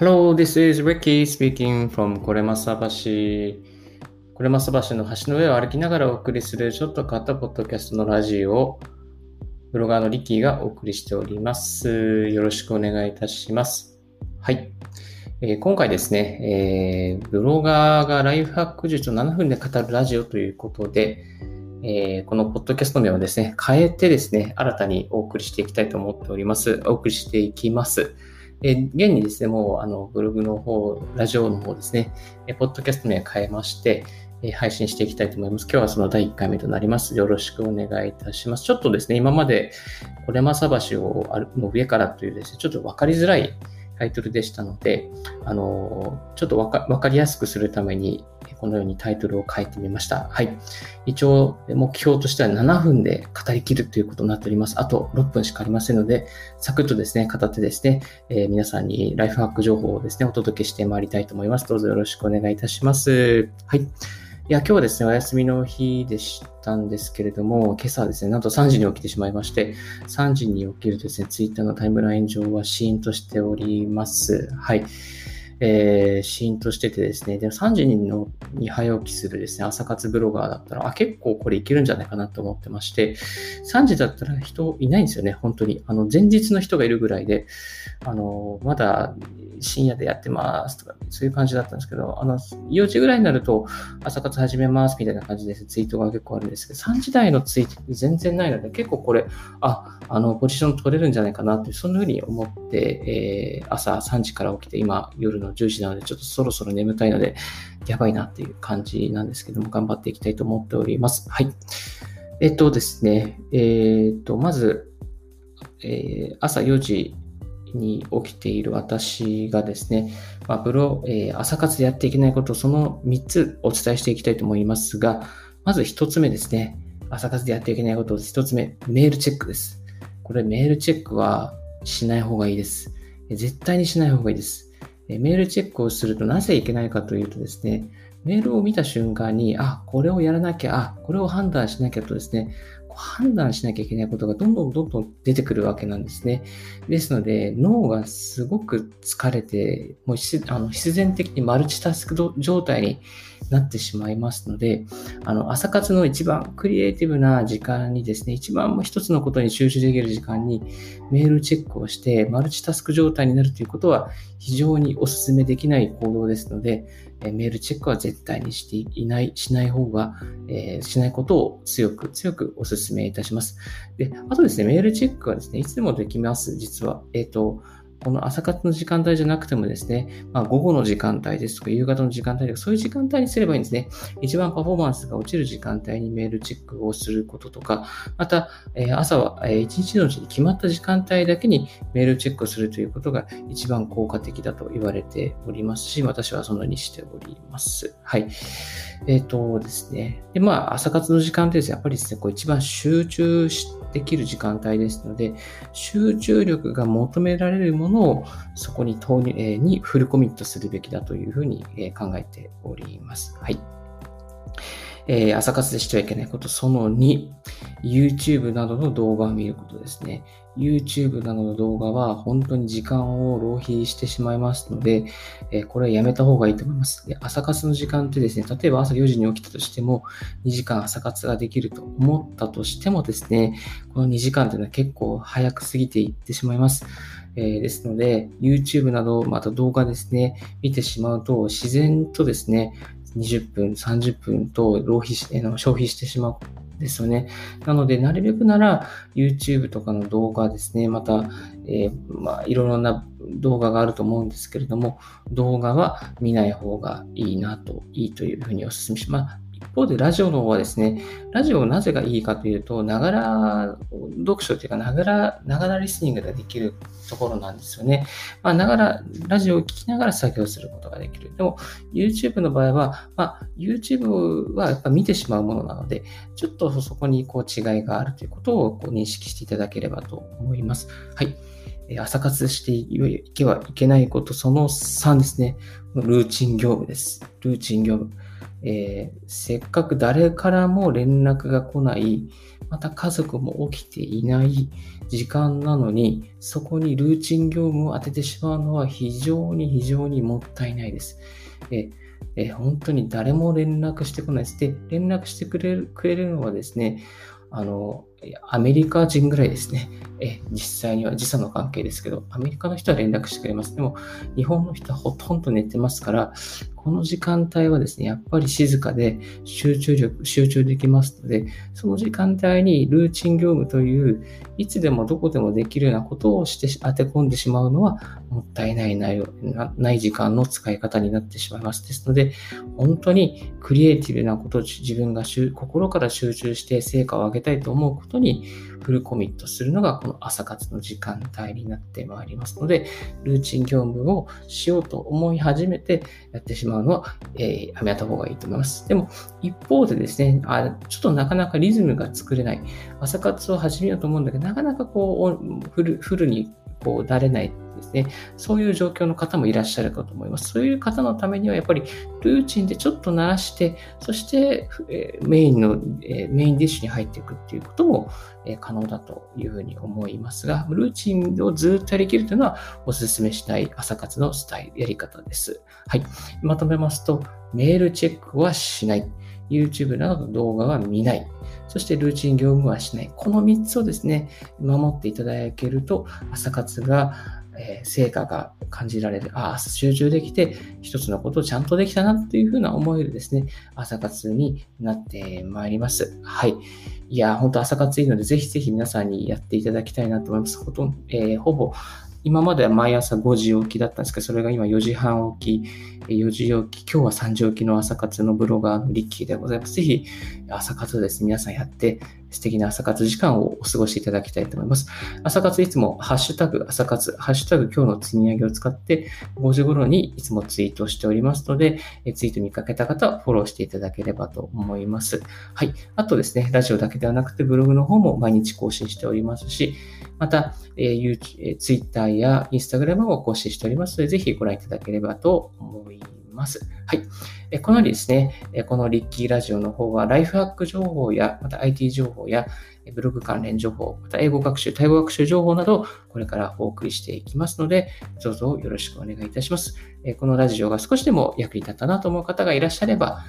Hello, this is Ricky speaking from これまさ橋。これまさ橋の橋の上を歩きながらお送りするちょっと変わったポッドキャストのラジオをブロガーのリッキーがお送りしております。よろしくお願いいたします。はい。えー、今回ですね、えー、ブロガーがライフハック術を7分で語るラジオということで、えー、このポッドキャスト名をですね、変えてですね、新たにお送りしていきたいと思っております。お送りしていきます。え現にですね、もうあのブログの方、ラジオの方ですね、えポッドキャスト名変えまして、え配信していきたいと思います。今日はその第1回目となります。よろしくお願いいたします。ちょっとですね、今まで、これまさ橋をの上からというですね、ちょっとわかりづらいタイトルでしたので、あのちょっとわかりやすくするために、このようにタイトルを書いてみました。はい。一応、目標としては7分で語りきるということになっております。あと6分しかありませんので、サクッとですね、語ってですね、えー、皆さんにライフハック情報をですね、お届けしてまいりたいと思います。どうぞよろしくお願いいたします。はい。いや、今日はですね、お休みの日でしたんですけれども、今朝はですね、なんと3時に起きてしまいまして、3時に起きるとですね、ツイッターのタイムライン上はシーンとしております。はい。えー、シーンとしててですね、でも3時のに早起きするですね、朝活ブロガーだったら、あ、結構これいけるんじゃないかなと思ってまして、3時だったら人いないんですよね、本当に。あの、前日の人がいるぐらいで、あの、まだ深夜でやってますとか、そういう感じだったんですけど、あの、4時ぐらいになると、朝活始めますみたいな感じですツイートが結構あるんですけど、3時台のツイート全然ないので、結構これ、あ、あの、ポジション取れるんじゃないかなって、そんな風に思って、えー、朝3時から起きて、今、夜の10時なので、ちょっとそろそろ眠たいので、やばいなっていう感じなんですけども、頑張っていきたいと思っております。はい。えっとですね、えっと、まず、えー、朝4時に起きている私がですね、まあ、ブロ、えー、朝活でやっていけないこと、その3つお伝えしていきたいと思いますが、まず1つ目ですね。朝活でやっていけないこと、1つ目、メールチェックです。これメールチェックはしない方がいいです。絶対にしない方がいいです。メールチェックをするとなぜいけないかというとですね、メールを見た瞬間に、あ、これをやらなきゃ、あ、これを判断しなきゃとですね、判断しなきゃいけないことがどんどんどんどん出てくるわけなんですね。ですので、脳がすごく疲れて、もうあの必然的にマルチタスク状態になってしまいますので、あの、朝活の一番クリエイティブな時間にですね、一番一つのことに集中できる時間にメールチェックをしてマルチタスク状態になるということは非常にお勧めできない行動ですので、メールチェックは絶対にしていない、しない方が、えー、しないことを強く強くお勧めいたします。で、あとですね、メールチェックはですね、いつでもできます、実は。えっ、ー、と、この朝活の時間帯じゃなくてもですね、まあ、午後の時間帯ですとか、夕方の時間帯とか、そういう時間帯にすればいいんですね。一番パフォーマンスが落ちる時間帯にメールチェックをすることとか、また、えー、朝は、えー、一日のうちに決まった時間帯だけにメールチェックをするということが一番効果的だと言われておりますし、私はそのようにしております。はい。えっ、ー、とですね。で、まあ、朝活の時間ってです、やっぱりですね、こう一番集中できる時間帯ですので、集中力が求められるものをそこに投入、えー、にフルコミットするべきだというふうに、え、考えております。はい。えー、朝活でしてはいけないこと、その2、YouTube などの動画を見ることですね。YouTube などの動画は本当に時間を浪費してしまいますので、えー、これはやめた方がいいと思います。で朝活の時間ってですね、例えば朝4時に起きたとしても、2時間朝活ができると思ったとしてもですね、この2時間というのは結構早く過ぎていってしまいます。えー、ですので、YouTube など、また動画ですね、見てしまうと、自然とですね、20分、30分と浪費し、えー、消費してしまうですよね。なので、なるべくなら YouTube とかの動画ですね、また、えー、まあ、いろいろな動画があると思うんですけれども、動画は見ない方がいいなと、いいというふうにお勧めします。一方でラジオの方はですね、ラジオなぜがいいかというと、ながら読書というか、ながら、ながらリスニングができるところなんですよね。まあ、ながら、ラジオを聴きながら作業することができる。でも、YouTube の場合は、まあ、YouTube はやっぱ見てしまうものなので、ちょっとそこにこう違いがあるということをこう認識していただければと思います。はい。朝活していけばいけないこと、その3ですね。ルーチン業務です。ルーチン業務。えー、せっかく誰からも連絡が来ない、また家族も起きていない時間なのに、そこにルーチン業務を当ててしまうのは非常に非常にもったいないです。ええ本当に誰も連絡してこないです。で、連絡してくれるくれるのはですね、あの、アメリカ人ぐらいですね。え、実際には時差の関係ですけど、アメリカの人は連絡してくれます。でも、日本の人はほとんど寝てますから、この時間帯はですね、やっぱり静かで集中力、集中できますので、その時間帯にルーチン業務という、いつでもどこでもできるようなことをして当て込んでしまうのは、もったいないないない時間の使い方になってしまいます。ですので、本当にクリエイティブなこと自分が心から集中して成果を上げたいと思うことにフルコミットするのがこの朝活の時間帯になってまいりますので、ルーチン業務をしようと思い始めてやってしまうのは、えー、やめた方がいいと思います。でも、一方でですね、あちょっとなかなかリズムが作れない。朝活を始めようと思うんだけど、なかなかこう、フルフルにこう、慣れないですね。そういう状況の方もいらっしゃるかと思います。そういう方のためにはやっぱりルーチンでちょっと鳴らして、そしてメインの、メインディッシュに入っていくっていうことも可能だというふうに思いますが、ルーチンをずっとやりきるというのはお勧めしたい朝活のスタイル、やり方です。はい。まとめますと、メールチェックはしない。YouTube などの動画は見ない。そしてルーチン業務はしない。この3つをですね、守っていただけると、朝活がえ成果が感じられる、ああ、集中できて、一つのことをちゃんとできたなっていうふうな思えるですね、朝活になってまいります。はい。いや、本当朝活いいので、ぜひぜひ皆さんにやっていただきたいなと思います。ほとんど、えー、ほぼ今までは毎朝5時起きだったんですけど、それが今4時半起き、4時起き、今日は3時起きの朝活のブロガーのリッキーでございます。ぜひ、朝活ですね、皆さんやって、素敵な朝活時間をお過ごしいただきたいと思います。朝活いつも、ハッシュタグ朝活、ハッシュタグ今日の積み上げを使って、5時頃にいつもツイートしておりますので、ツイート見かけた方はフォローしていただければと思います。はい。あとですね、ラジオだけではなくて、ブログの方も毎日更新しておりますし、また、えー、Twitter や Instagram も更新しておりますので、ぜひご覧いただければと思います。ますはい。えこのようにですね、このリッキーラジオの方は、ライフハック情報や、また IT 情報や、ブログ関連情報、また英語学習、タイ語学習情報など、これからお送りしていきますので、どうぞよろしくお願いいたします。このラジオが少しでも役に立ったなと思う方がいらっしゃれば、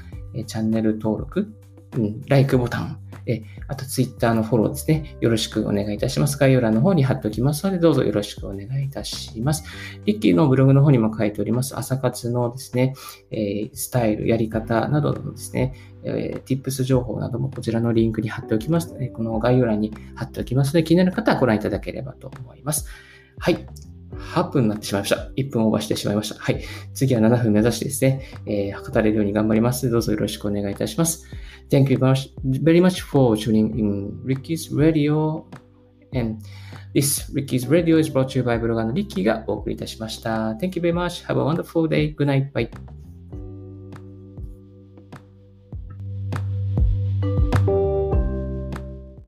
チャンネル登録、うん、LIKE ボタン、えあと Twitter のフォローですね。よろしくお願いいたします。概要欄の方に貼っておきますので、どうぞよろしくお願いいたします。リッキーのブログの方にも書いております。朝活のですね、えー、スタイル、やり方などのですね、えー、tips 情報などもこちらのリンクに貼っておきますので、この概要欄に貼っておきますので、気になる方はご覧いただければと思います。はい。8分になってしまいました。1分オーバーしてしまいました。はい。次は7分目指してですね、えー、語れるように頑張ります。どうぞよろしくお願いいたします。Thank you very much for tuning in Ricky's Radio. And this Ricky's Radio is brought to you by ブロガーのリッキーがお送りいたしました。Thank you very much. Have a wonderful day. Good night. Bye.